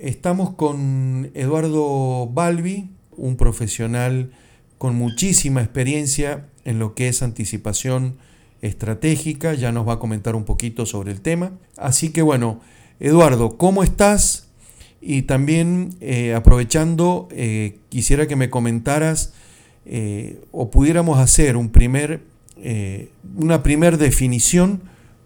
Estamos con Eduardo Balbi, un profesional con muchísima experiencia en lo que es anticipación estratégica, ya nos va a comentar un poquito sobre el tema. Así que bueno, Eduardo, ¿cómo estás? Y también eh, aprovechando, eh, quisiera que me comentaras eh, o pudiéramos hacer un primer, una primera definición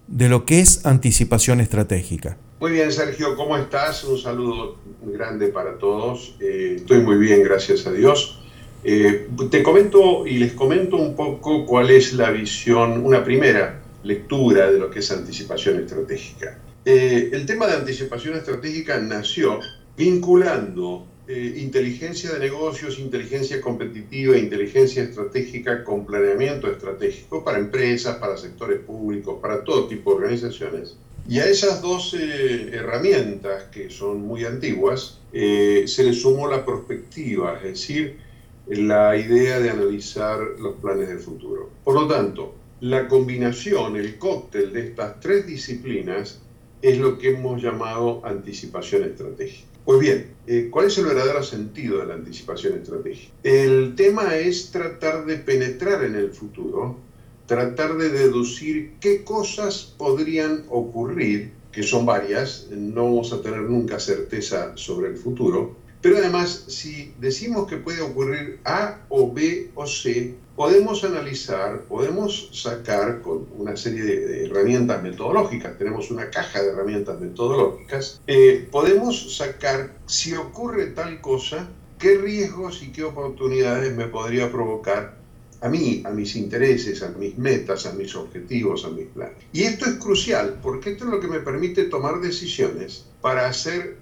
de lo que es anticipación estratégica. Muy bien, Sergio, ¿cómo estás? Un saludo grande para todos. Eh, estoy muy bien, gracias a Dios. Eh, te comento y les comento un poco cuál es la visión, una primera lectura de lo que es anticipación estratégica. Eh, el tema de anticipación estratégica nació vinculando inteligencia de negocios, inteligencia competitiva, inteligencia estratégica con planeamiento estratégico para empresas, para sectores públicos, para todo tipo de organizaciones y a esas dos eh, herramientas, que son muy antiguas, eh, se le sumó la perspectiva, es decir, la idea de analizar los planes del futuro. Por lo tanto, la combinación, el cóctel de estas tres disciplinas es lo que hemos llamado anticipación estratégica. Pues bien, eh, ¿cuál es el verdadero sentido de la anticipación estratégica? El tema es tratar de penetrar en el futuro tratar de deducir qué cosas podrían ocurrir, que son varias, no vamos a tener nunca certeza sobre el futuro, pero además si decimos que puede ocurrir A o B o C, podemos analizar, podemos sacar con una serie de, herramientas metodológicas, tenemos una caja de herramientas metodológicas, eh, podemos sacar si ocurre tal cosa, qué riesgos y qué oportunidades me podría provocar a mí, a mis intereses, a mis metas, a mis objetivos, a mis planes. Y esto es crucial porque esto es lo que me permite tomar decisiones para hacer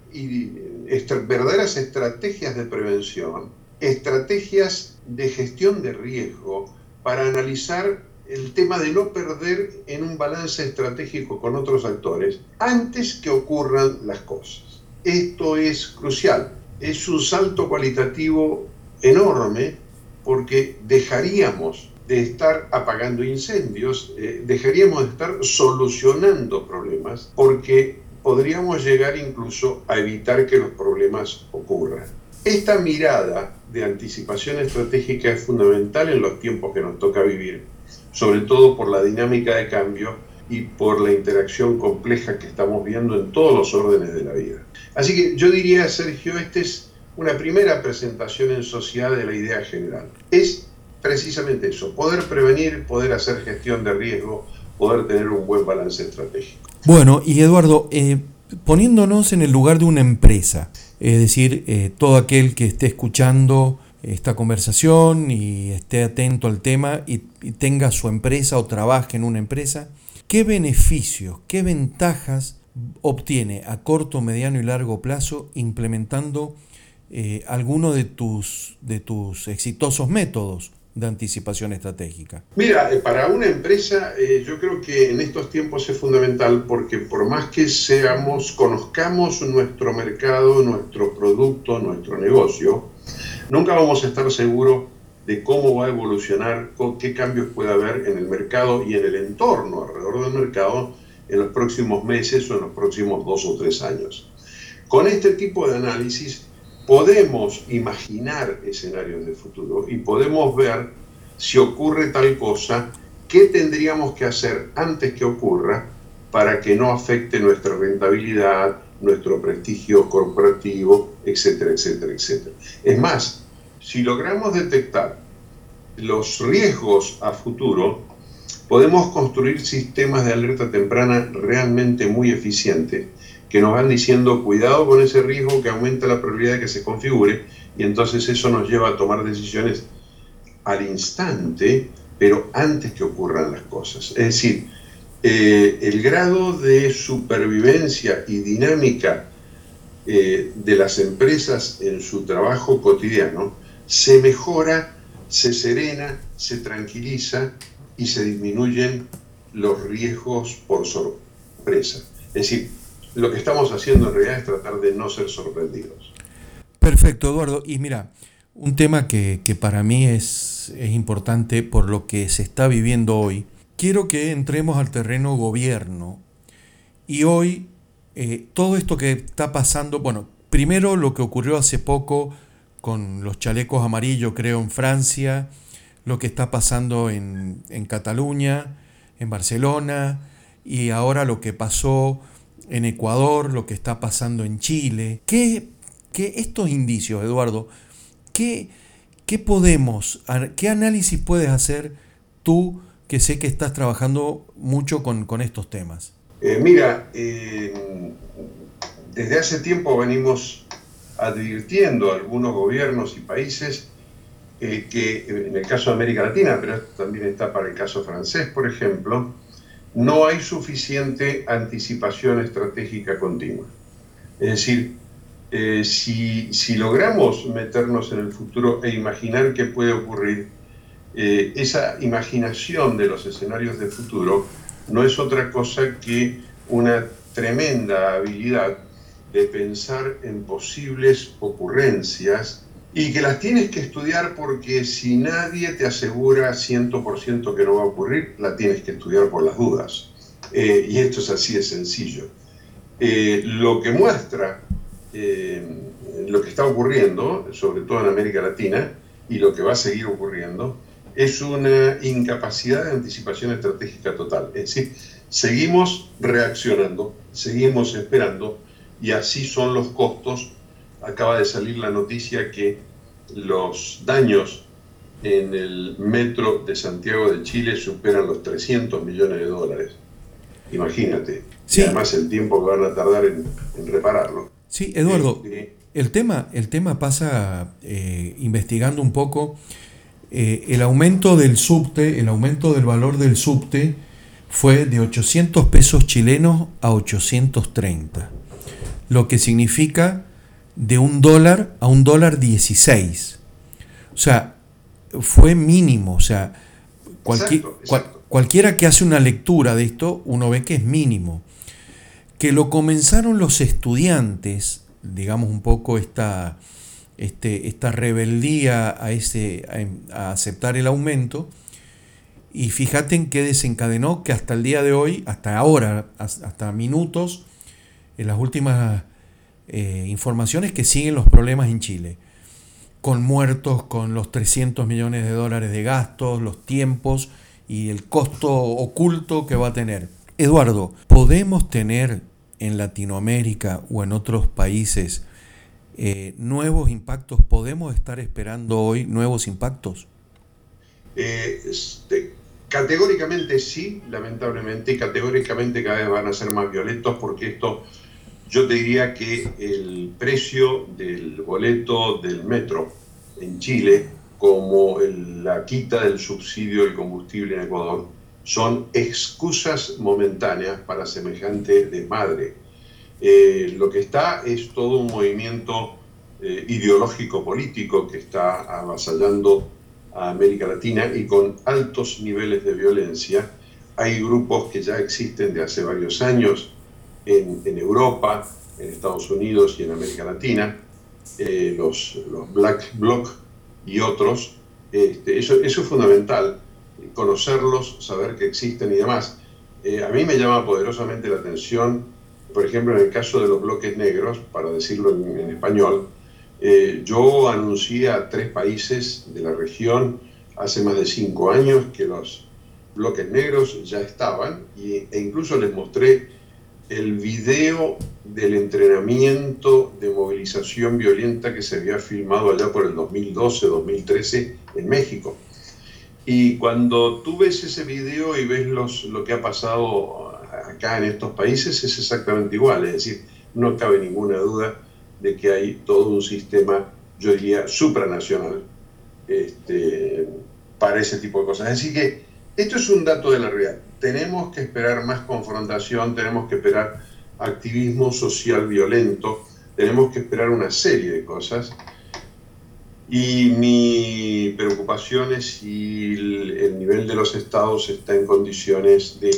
verdaderas estrategias de prevención, estrategias de gestión de riesgo, para analizar el tema de no perder en un balance estratégico con otros actores antes que ocurran las cosas. Esto es crucial, es un salto cualitativo enorme porque dejaríamos de estar apagando incendios, eh, dejaríamos de estar solucionando problemas, porque podríamos llegar incluso a evitar que los problemas ocurran. Esta mirada de anticipación estratégica es fundamental en los tiempos que nos toca vivir, sobre todo por la dinámica de cambio y por la interacción compleja que estamos viendo en todos los órdenes de la vida. Así que yo diría, Sergio, este es una primera presentación en sociedad de la idea general. Es precisamente eso, poder prevenir, poder hacer gestión de riesgo, poder tener un buen balance estratégico. Bueno, y Eduardo, eh, poniéndonos en el lugar de una empresa, es decir, eh, todo aquel que esté escuchando esta conversación y esté atento al tema y, y tenga su empresa o trabaje en una empresa, ¿qué beneficios, qué ventajas obtiene a corto, mediano y largo plazo implementando eh, alguno de tus, de tus exitosos métodos de anticipación estratégica? Mira, eh, para una empresa eh, yo creo que en estos tiempos es fundamental porque por más que seamos, conozcamos nuestro mercado, nuestro producto, nuestro negocio, nunca vamos a estar seguros de cómo va a evolucionar, qué cambios puede haber en el mercado y en el entorno alrededor del mercado en los próximos meses o en los próximos dos o tres años. Con este tipo de análisis podemos imaginar escenarios de futuro y podemos ver si ocurre tal cosa, qué tendríamos que hacer antes que ocurra para que no afecte nuestra rentabilidad, nuestro prestigio corporativo, etcétera, etcétera, etcétera. Es más, si logramos detectar los riesgos a futuro, podemos construir sistemas de alerta temprana realmente muy eficientes que nos van diciendo cuidado con ese riesgo que aumenta la probabilidad de que se configure y entonces eso nos lleva a tomar decisiones al instante, pero antes que ocurran las cosas. Es decir, eh, el grado de supervivencia y dinámica eh, de las empresas en su trabajo cotidiano se mejora, se serena, se tranquiliza y se disminuyen los riesgos por sorpresa. Es decir, lo que estamos haciendo en realidad es tratar de no ser sorprendidos. Perfecto, Eduardo. Y mira, un tema que, para mí es, es, importante por lo que se está viviendo hoy. Quiero que entremos al terreno gobierno. Y hoy, eh, todo esto que está pasando, bueno, primero lo que ocurrió hace poco con los chalecos amarillos, creo, en Francia, lo que está pasando en, en Cataluña, en Barcelona, y ahora lo que pasó en Ecuador, lo que está pasando en Chile. ¿Qué, qué estos indicios, Eduardo, qué, qué podemos, qué análisis puedes hacer tú que sé que estás trabajando mucho con, con estos temas? Eh, mira, eh, desde hace tiempo venimos advirtiendo a algunos gobiernos y países eh, que en el caso de América Latina, pero esto también está para el caso francés, por ejemplo, no hay suficiente anticipación estratégica continua. Es decir, eh, si, si, logramos meternos en el futuro e imaginar qué puede ocurrir, eh, esa imaginación de los escenarios de futuro no es otra cosa que una tremenda habilidad de pensar en posibles ocurrencias y que las tienes que estudiar porque si nadie te asegura 100% que no va a ocurrir, la tienes que estudiar por las dudas. Eh, y esto es así de sencillo. lo que muestra lo que está ocurriendo, sobre todo en América Latina, y lo que va a seguir ocurriendo, es una incapacidad de anticipación estratégica total. Es decir, seguimos reaccionando, seguimos esperando y así son los costos. Acaba de salir la noticia que los daños en el metro de Santiago de Chile superan los 300 millones de dólares. Imagínate. Y además el tiempo que van a tardar en, repararlo. Sí, Eduardo, este, el, tema, el tema pasa eh, investigando un poco eh, el aumento del subte, el aumento del valor del subte fue de 800 pesos chilenos a 830, lo que significa de un dólar a un dólar 16. O sea, fue mínimo, o sea, cualquiera que hace una lectura de esto, uno ve que es mínimo. Que lo comenzaron los estudiantes, digamos un poco esta, este, esta rebeldía a, ese, a, aceptar el aumento. Y fíjate en qué desencadenó que hasta el día de hoy, hasta ahora, hasta minutos, en las últimas eh, informaciones que siguen los problemas en Chile. Con muertos, con los 300 millones de dólares de gastos, los tiempos y el costo oculto que va a tener. Eduardo, ¿podemos tener en Latinoamérica o en otros países eh, nuevos impactos? ¿Podemos estar esperando hoy nuevos impactos? Eh, este, categóricamente sí, lamentablemente, y categóricamente cada vez van a ser más violentos porque esto, yo te diría que el precio del boleto del metro en Chile, como la quita del subsidio del combustible en Ecuador, son excusas momentáneas para semejante desmadre. Eh, lo que está es todo un movimiento eh, ideológico político que está avasallando a América Latina y con altos niveles de violencia. Hay grupos que ya existen de hace varios años en, Europa, en Estados Unidos y en América Latina, eh, los, Black Bloc y otros. Este, eso, eso es fundamental, conocerlos, saber que existen y demás. a mí me llama poderosamente la atención por ejemplo, en el caso de los bloques negros, para decirlo en, español, eh, yo anuncié a tres países de la región hace más de cinco años que los bloques negros ya estaban e incluso les mostré el video del entrenamiento de movilización violenta que se había filmado allá por el 2012-2013 en México. Y cuando tú ves ese video y ves lo que ha pasado acá en estos países es exactamente igual, es decir, no cabe ninguna duda de que hay todo un sistema, yo diría, supranacional este, para ese tipo de cosas. Así que esto es un dato de la realidad. Tenemos que esperar más confrontación, tenemos que esperar activismo social violento, tenemos que esperar una serie de cosas. Y mi preocupación es si el nivel de los estados está en condiciones de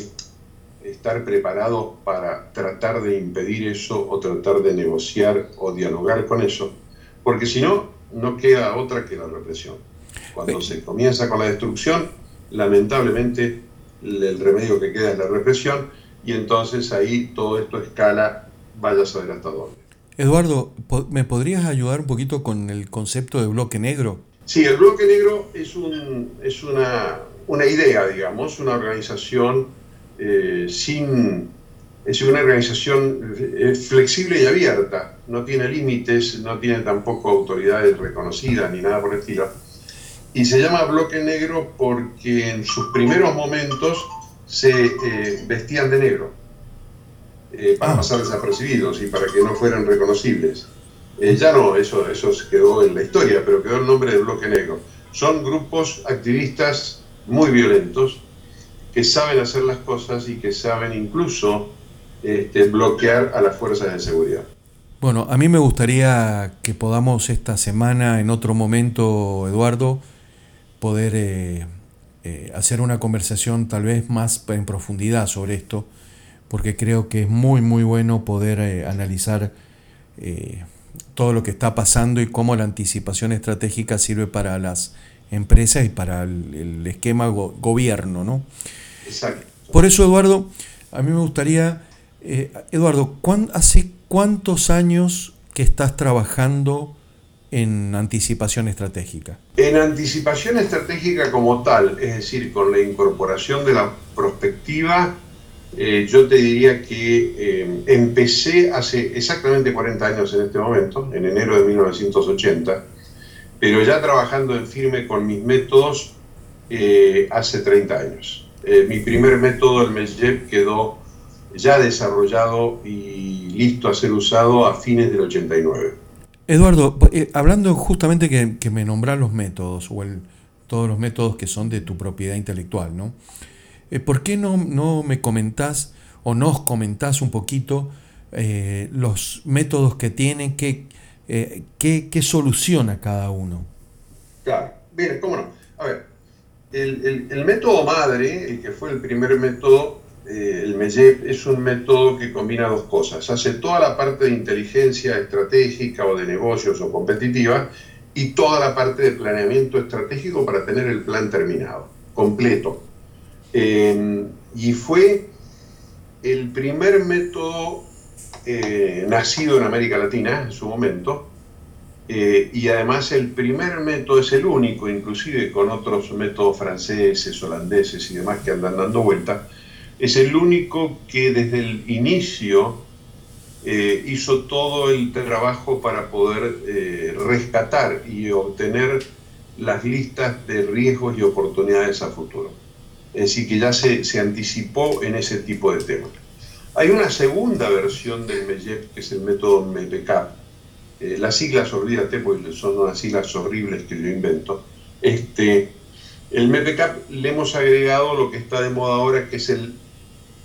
estar preparado para tratar de impedir eso o tratar de negociar o dialogar con eso, porque si no, no queda otra que la represión. Cuando se comienza con la destrucción, lamentablemente el remedio que queda es la represión y entonces ahí todo esto escala, vaya a saber hasta dónde. Eduardo, ¿me podrías ayudar un poquito con el concepto de bloque negro? Sí, el bloque negro es, un, es una, una idea, digamos, una organización eh, sin... Es una organización eh, flexible y abierta, no tiene límites, no tiene tampoco autoridades reconocidas ni nada por el estilo. Y se llama bloque negro porque en sus primeros momentos se eh, vestían de negro para ah. pasar desapercibidos y para que no fueran reconocibles. ya no, eso, eso quedó en la historia, pero quedó el nombre de bloque negro. Son grupos activistas muy violentos, que saben hacer las cosas y que saben incluso este, bloquear a las fuerzas de seguridad. Bueno, a mí me gustaría que podamos esta semana, en otro momento, Eduardo, poder eh, eh, hacer una conversación tal vez más en profundidad sobre esto, porque creo que es muy, muy bueno poder eh, analizar todo lo que está pasando y cómo la anticipación estratégica sirve para las empresas y para el, esquema gobierno, ¿no? Exacto. Por eso, Eduardo, a mí me gustaría, Eduardo, ¿hace cuántos años que estás trabajando en anticipación estratégica? En anticipación estratégica como tal, es decir, con la incorporación de la prospectiva, eh, yo te diría que eh, empecé hace exactamente 40 años en este momento, en enero de 1980, pero ya trabajando en firme con mis métodos eh, hace 30 años. Eh, mi primer método, el MESJEP, quedó ya desarrollado y listo a ser usado a fines del 89. Eduardo, eh, hablando justamente que, me nombran los métodos, o todos los métodos que son de tu propiedad intelectual, ¿no? ¿Por qué no, no me comentás o nos comentás un poquito los métodos que tienen, que eh, ¿qué, soluciona cada uno? Claro, bien, cómo no. A ver, el, método madre, el que fue el primer método, eh, el MEJEP, es un método que combina dos cosas. Hace toda la parte de inteligencia estratégica o de negocios o competitiva y toda la parte de planeamiento estratégico para tener el plan terminado, completo. Eh, y fue el primer método eh, nacido en América Latina en su momento, eh, y además el primer método es el único, inclusive con otros métodos franceses, holandeses y demás que andan dando vuelta, es el único que desde el inicio eh, hizo todo el trabajo para poder rescatar y obtener las listas de riesgos y oportunidades a futuro. Decir, que ya se, se anticipó en ese tipo de temas. Hay una segunda versión del MEJEP, que es el método MEPCAP. Eh, las siglas, olvídate, porque son unas siglas horribles que yo invento. Este, el MEPCAP le hemos agregado lo que está de moda ahora, que es el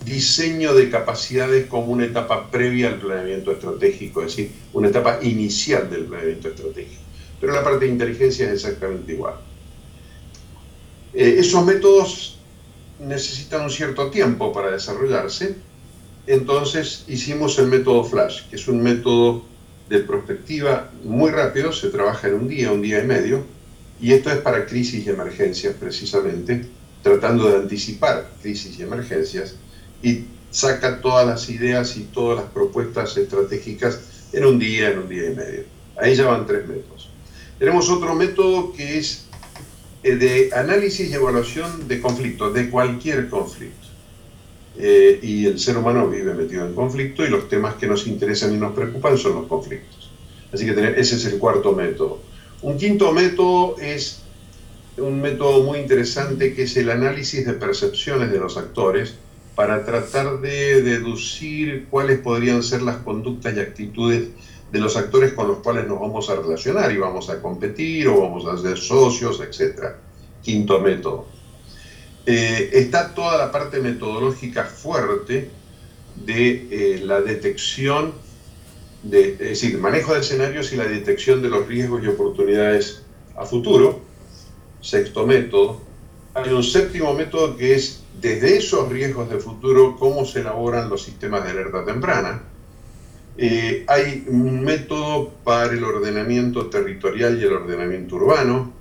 diseño de capacidades como una etapa previa al planeamiento estratégico, es decir, una etapa inicial del planeamiento estratégico. Pero la parte de inteligencia es exactamente igual. Eh, esos métodos necesitan un cierto tiempo para desarrollarse, entonces hicimos el método Flash, que es un método de prospectiva muy rápido, se trabaja en un día, un día y medio, y esto es para crisis y emergencias precisamente, tratando de anticipar crisis y emergencias, y saca todas las ideas y todas las propuestas estratégicas en un día, en un día y medio. Ahí ya van tres métodos. Tenemos otro método que es eh, de análisis y evaluación de conflictos, de cualquier conflicto. Eh, y el ser humano vive metido en conflicto y los temas que nos interesan y nos preocupan son los conflictos. Así que ese es el cuarto método. Un quinto método es un método muy interesante que es el análisis de percepciones de los actores para tratar de deducir cuáles podrían ser las conductas y actitudes de los actores con los cuales nos vamos a relacionar y vamos a competir o vamos a ser socios, etc. Quinto método. Eh, está toda la parte metodológica fuerte de eh, la detección, de, es decir, manejo de escenarios y la detección de los riesgos y oportunidades a futuro. Sexto método. Hay un séptimo método que es desde esos riesgos de futuro cómo se elaboran los sistemas de alerta temprana. Eh, hay un método para el ordenamiento territorial y el ordenamiento urbano.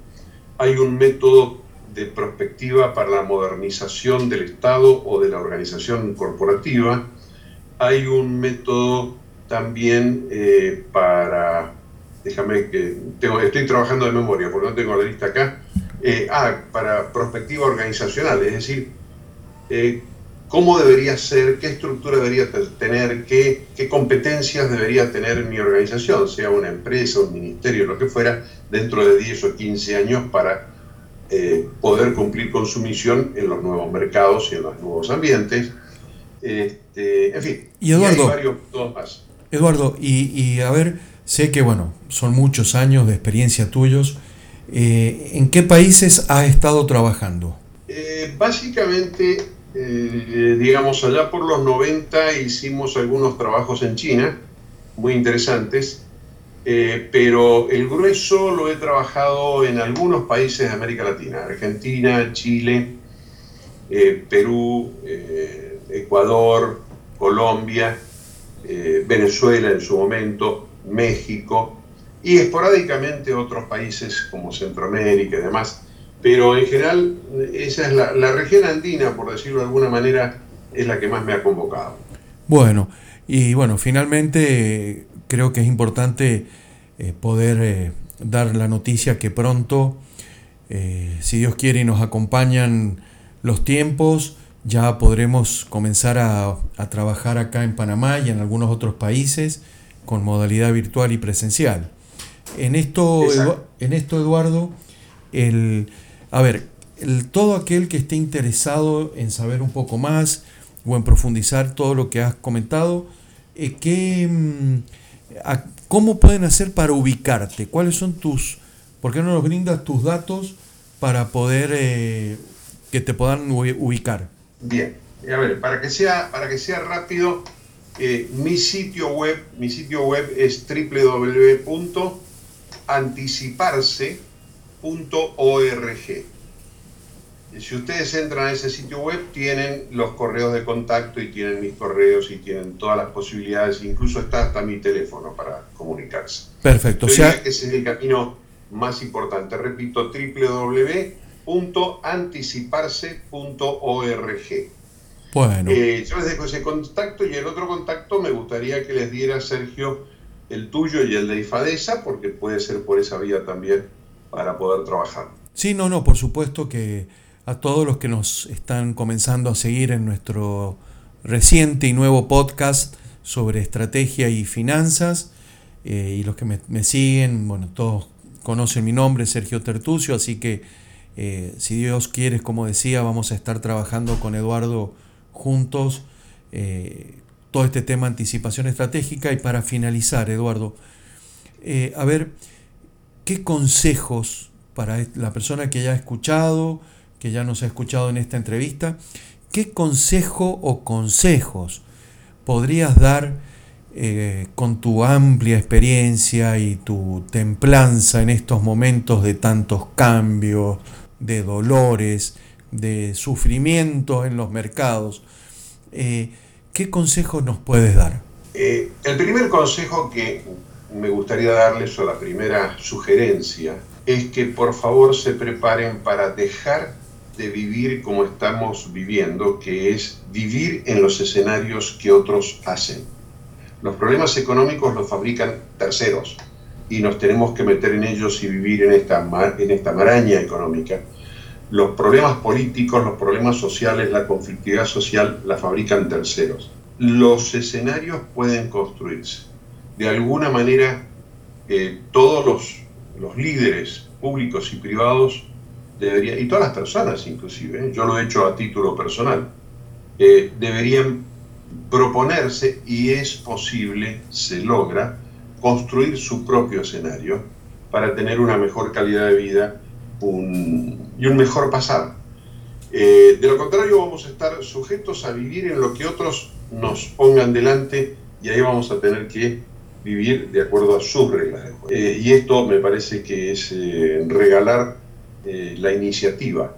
Hay un método de prospectiva para la modernización del Estado o de la organización corporativa. Hay un método también eh, para, déjame que, tengo, estoy trabajando de memoria porque no tengo la lista acá, eh, ah, para perspectiva organizacional, es decir, eh, cómo debería ser, qué estructura debería tener, qué, qué, competencias debería tener mi organización, sea una empresa, un ministerio, lo que fuera, dentro de 10 o 15 años para eh, poder cumplir con su misión en los nuevos mercados y en los nuevos ambientes. Este, en fin, y, Eduardo, hay varios más. Eduardo, y, y, a ver, sé que bueno, son muchos años de experiencia tuyos. Eh, ¿En qué países has estado trabajando? Eh, básicamente, digamos, allá por los 90 hicimos algunos trabajos en China, muy interesantes. Eh, pero el grueso lo he trabajado en algunos países de América Latina, Argentina, Chile, eh, Perú, eh, Ecuador, Colombia, Venezuela en su momento, México y esporádicamente otros países como Centroamérica y demás. Pero en general esa es la, la región andina, por decirlo de alguna manera, es la que más me ha convocado. Bueno, y bueno, finalmente creo que es importante eh, poder eh, dar la noticia que pronto, eh, si Dios quiere y nos acompañan los tiempos, ya podremos comenzar a, trabajar acá en Panamá y en algunos otros países con modalidad virtual y presencial. En esto, en esto Eduardo, el, a ver, todo aquel que esté interesado en saber un poco más o en profundizar todo lo que has comentado, ¿qué, mm, ¿Cómo pueden hacer para ubicarte? ¿Cuáles son tus, por qué no nos brindas tus datos para poder eh, que te puedan ubicar? Bien, a ver, para que sea, para que sea rápido, eh, mi sitio web, mi sitio web es www.anticiparse.org. Si ustedes entran a ese sitio web, tienen los correos de contacto y tienen mis correos y tienen todas las posibilidades, incluso está hasta mi teléfono para comunicarse. Perfecto. o sea, ese es el camino más importante. Repito, www.anticiparse.org. Bueno. Eh, yo les dejo ese contacto y el otro contacto me gustaría que les diera Sergio el tuyo y el de Ifadesa, porque puede ser por esa vía también para poder trabajar. Sí, no, no, por supuesto que a todos los que nos están comenzando a seguir en nuestro reciente y nuevo podcast sobre estrategia y finanzas. Eh, y los que me, siguen, bueno, todos conocen mi nombre, Sergio Tertucio, así que eh, si Dios quiere, como decía, vamos a estar trabajando con Eduardo juntos eh, todo este tema anticipación estratégica. Y para finalizar, Eduardo, a ver, ¿qué consejos para la persona que ya ha escuchado, que ya nos ha escuchado en esta entrevista, ¿qué consejo o consejos podrías dar eh, con tu amplia experiencia y tu templanza en estos momentos de tantos cambios, de dolores, de sufrimiento en los mercados? Eh, ¿Qué consejos nos puedes dar? Eh, el primer consejo que me gustaría darles, la primera sugerencia, es que por favor se preparen para dejar de vivir como estamos viviendo, que es vivir en los escenarios que otros hacen. Los problemas económicos los fabrican terceros y nos tenemos que meter en ellos y vivir en esta, en esta maraña económica. Los problemas políticos, los problemas sociales, la conflictividad social la fabrican terceros. Los escenarios pueden construirse. De alguna manera, eh, todos los, los líderes públicos y privados debería, y todas las personas inclusive, ¿eh? yo lo he hecho a título personal, eh, deberían proponerse, y es posible, se logra, construir su propio escenario para tener una mejor calidad de vida y un mejor pasar. De lo contrario, vamos a estar sujetos a vivir en lo que otros nos pongan delante y ahí vamos a tener que vivir de acuerdo a sus reglas y esto me parece que es regalar eh, la iniciativa,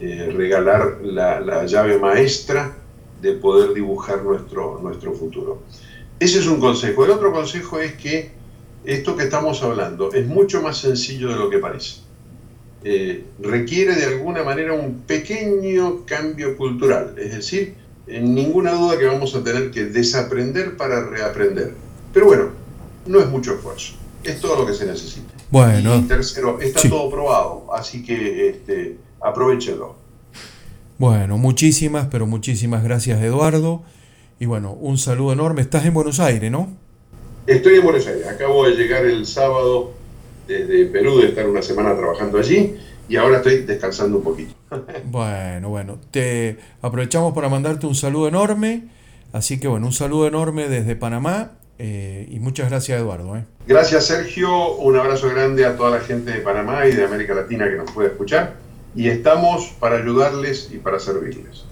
eh, regalar la, llave maestra de poder dibujar nuestro, nuestro futuro. Ese es un consejo. El otro consejo es que esto que estamos hablando es mucho más sencillo de lo que parece. Eh, requiere de alguna manera un pequeño cambio cultural, es decir, en ninguna duda que vamos a tener que desaprender para reaprender. Pero bueno, no es mucho esfuerzo, es todo lo que se necesita. Bueno. Y tercero, está todo probado, así que este, aprovechenlo. Bueno, muchísimas, pero muchísimas gracias Eduardo. Y bueno, un saludo enorme. Estás en Buenos Aires, ¿no? Estoy en Buenos Aires. Acabo de llegar el sábado desde Perú, de estar una semana trabajando allí y ahora estoy descansando un poquito. Bueno, bueno, te aprovechamos para mandarte un saludo enorme. Así que bueno, un saludo enorme desde Panamá eh, y muchas gracias Eduardo. ¿eh? Gracias Sergio, un abrazo grande a toda la gente de Panamá y de América Latina que nos puede escuchar y estamos para ayudarles y para servirles.